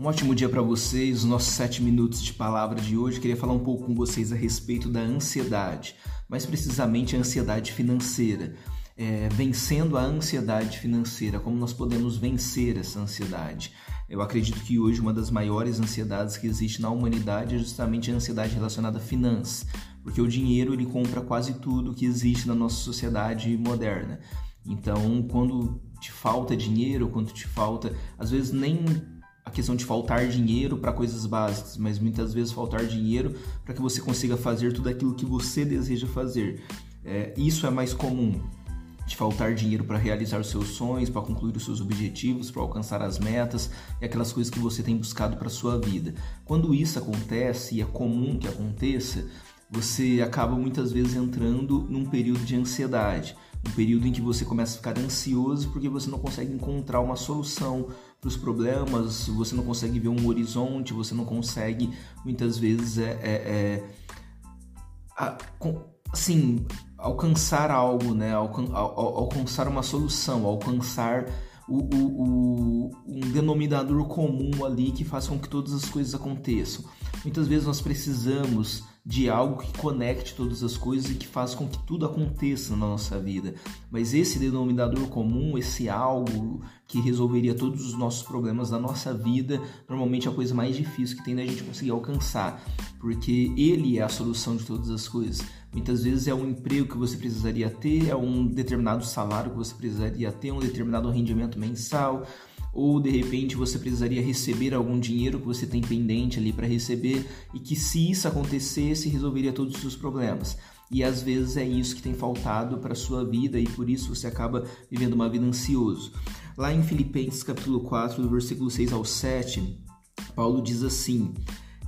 Um ótimo dia para vocês, os nossos sete minutos de palavra de hoje. Queria falar um pouco com vocês a respeito da ansiedade, mais precisamente a ansiedade financeira. É, vencendo a ansiedade financeira, como nós podemos vencer essa ansiedade. Eu acredito que hoje uma das maiores ansiedades que existe na humanidade é justamente a ansiedade relacionada a finanças, porque o dinheiro ele compra quase tudo que existe na nossa sociedade moderna. Então, quando te falta dinheiro, quando te falta, às vezes nem a questão de faltar dinheiro para coisas básicas, mas muitas vezes faltar dinheiro para que você consiga fazer tudo aquilo que você deseja fazer. É, isso é mais comum de faltar dinheiro para realizar os seus sonhos, para concluir os seus objetivos, para alcançar as metas e aquelas coisas que você tem buscado para sua vida. Quando isso acontece e é comum que aconteça, você acaba muitas vezes entrando num período de ansiedade, um período em que você começa a ficar ansioso porque você não consegue encontrar uma solução para os problemas, você não consegue ver um horizonte, você não consegue muitas vezes é, é, é assim alcançar algo, né? Alcan alcançar uma solução, alcançar o, o, o, um denominador comum ali que faça com que todas as coisas aconteçam. Muitas vezes nós precisamos de algo que conecte todas as coisas e que faça com que tudo aconteça na nossa vida. Mas esse denominador comum, esse algo que resolveria todos os nossos problemas da nossa vida, normalmente é a coisa mais difícil que tem da gente conseguir alcançar, porque ele é a solução de todas as coisas. Muitas vezes é um emprego que você precisaria ter, é um determinado salário que você precisaria ter, um determinado rendimento mensal, ou de repente você precisaria receber algum dinheiro que você tem pendente ali para receber e que se isso acontecesse resolveria todos os seus problemas. E às vezes é isso que tem faltado para sua vida e por isso você acaba vivendo uma vida ansioso. Lá em Filipenses capítulo 4, do versículo 6 ao 7, Paulo diz assim: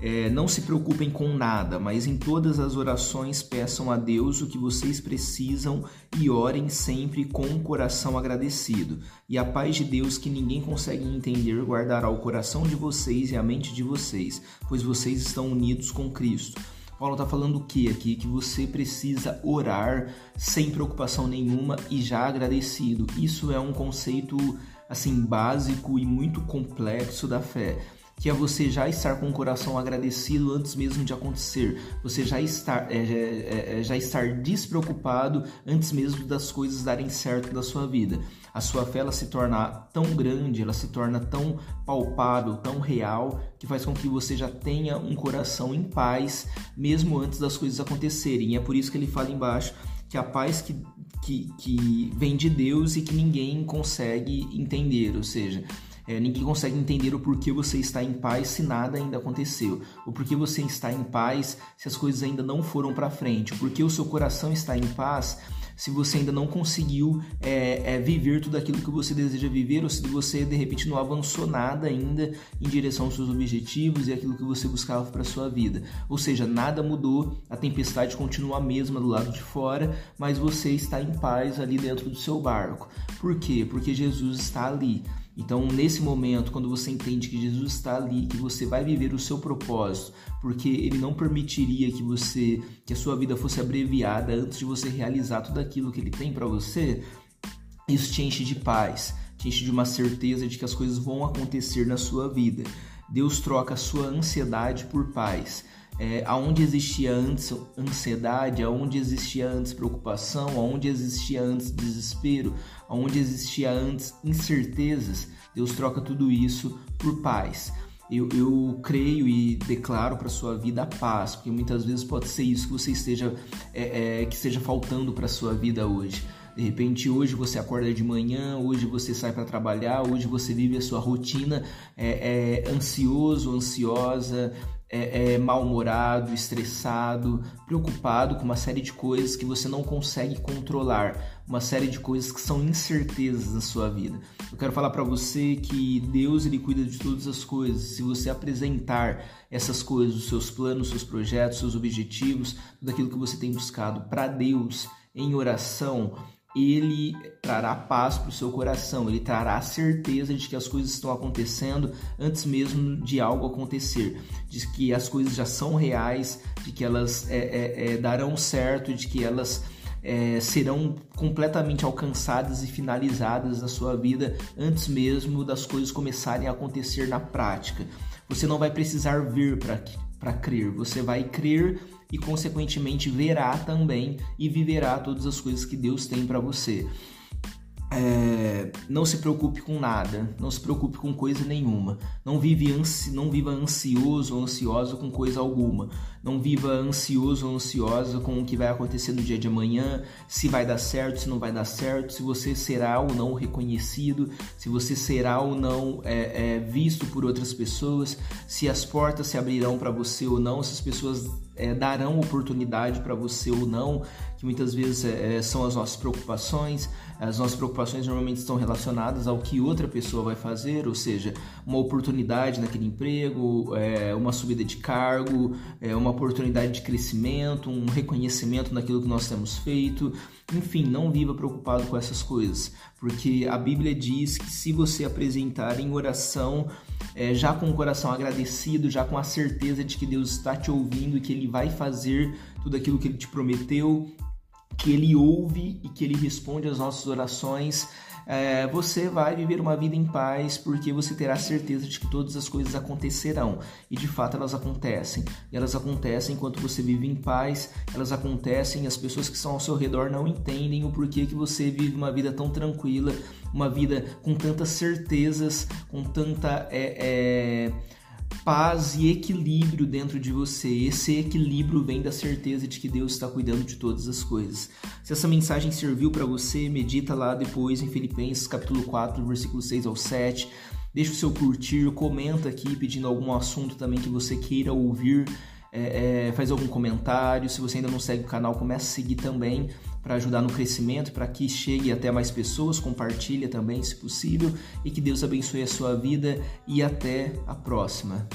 é, não se preocupem com nada, mas em todas as orações peçam a Deus o que vocês precisam e orem sempre com um coração agradecido. E a paz de Deus, que ninguém consegue entender, guardará o coração de vocês e a mente de vocês, pois vocês estão unidos com Cristo. Paulo está falando o que aqui? Que você precisa orar sem preocupação nenhuma e já agradecido. Isso é um conceito assim básico e muito complexo da fé que é você já estar com o coração agradecido antes mesmo de acontecer, você já estar, é, é, é, já estar despreocupado antes mesmo das coisas darem certo da sua vida. A sua fé ela se torna tão grande, ela se torna tão palpável, tão real, que faz com que você já tenha um coração em paz mesmo antes das coisas acontecerem. E é por isso que ele fala embaixo que a paz que, que, que vem de Deus e que ninguém consegue entender, ou seja, é, ninguém consegue entender o porquê você está em paz se nada ainda aconteceu, o porquê você está em paz se as coisas ainda não foram para frente, o porquê o seu coração está em paz se você ainda não conseguiu é, é, viver tudo aquilo que você deseja viver, ou se você de repente não avançou nada ainda em direção aos seus objetivos e aquilo que você buscava para sua vida. Ou seja, nada mudou, a tempestade continua a mesma do lado de fora, mas você está em paz ali dentro do seu barco. Por quê? Porque Jesus está ali. Então, nesse momento, quando você entende que Jesus está ali, que você vai viver o seu propósito, porque ele não permitiria que você, que a sua vida fosse abreviada antes de você realizar tudo aquilo que ele tem para você, isso te enche de paz, te enche de uma certeza de que as coisas vão acontecer na sua vida. Deus troca a sua ansiedade por paz é, aonde existia antes ansiedade, aonde existia antes preocupação, aonde existia antes desespero, aonde existia antes incertezas, Deus troca tudo isso por paz. Eu, eu creio e declaro para sua vida a paz, porque muitas vezes pode ser isso que você esteja é, é, que esteja faltando para sua vida hoje. De repente, hoje você acorda de manhã, hoje você sai para trabalhar, hoje você vive a sua rotina é, é ansioso, ansiosa, é, é mal-humorado, estressado, preocupado com uma série de coisas que você não consegue controlar, uma série de coisas que são incertezas na sua vida. Eu quero falar para você que Deus ele cuida de todas as coisas. Se você apresentar essas coisas, os seus planos, os seus projetos, os seus objetivos, tudo aquilo que você tem buscado para Deus em oração, ele trará paz para o seu coração, ele trará certeza de que as coisas estão acontecendo antes mesmo de algo acontecer, de que as coisas já são reais, de que elas é, é, é, darão certo, de que elas é, serão completamente alcançadas e finalizadas na sua vida antes mesmo das coisas começarem a acontecer na prática. Você não vai precisar ver para crer, você vai crer e, consequentemente, verá também e viverá todas as coisas que Deus tem para você. É, não se preocupe com nada, não se preocupe com coisa nenhuma. Não, vive ansi, não viva ansioso ou ansiosa com coisa alguma. Não viva ansioso ou ansiosa com o que vai acontecer no dia de amanhã, se vai dar certo, se não vai dar certo, se você será ou não reconhecido, se você será ou não é, é, visto por outras pessoas, se as portas se abrirão para você ou não, se as pessoas é, darão oportunidade para você ou não, que muitas vezes é, é, são as nossas preocupações. As nossas preocupações normalmente estão relacionadas ao que outra pessoa vai fazer, ou seja, uma oportunidade naquele emprego, é, uma subida de cargo, é, uma oportunidade de crescimento, um reconhecimento naquilo que nós temos feito. Enfim, não viva preocupado com essas coisas, porque a Bíblia diz que se você apresentar em oração, é, já com o coração agradecido, já com a certeza de que Deus está te ouvindo e que Ele vai fazer tudo aquilo que Ele te prometeu, que Ele ouve e que Ele responde às nossas orações, é, você vai viver uma vida em paz porque você terá certeza de que todas as coisas acontecerão e de fato elas acontecem. E elas acontecem enquanto você vive em paz, elas acontecem e as pessoas que estão ao seu redor não entendem o porquê que você vive uma vida tão tranquila, uma vida com tantas certezas, com tanta. É, é paz e equilíbrio dentro de você. Esse equilíbrio vem da certeza de que Deus está cuidando de todas as coisas. Se essa mensagem serviu para você, medita lá depois em Filipenses capítulo 4, versículo 6 ao 7. Deixa o seu curtir, comenta aqui pedindo algum assunto também que você queira ouvir. É, é, faz algum comentário. Se você ainda não segue o canal, comece a seguir também para ajudar no crescimento, para que chegue até mais pessoas. Compartilha também, se possível, e que Deus abençoe a sua vida e até a próxima.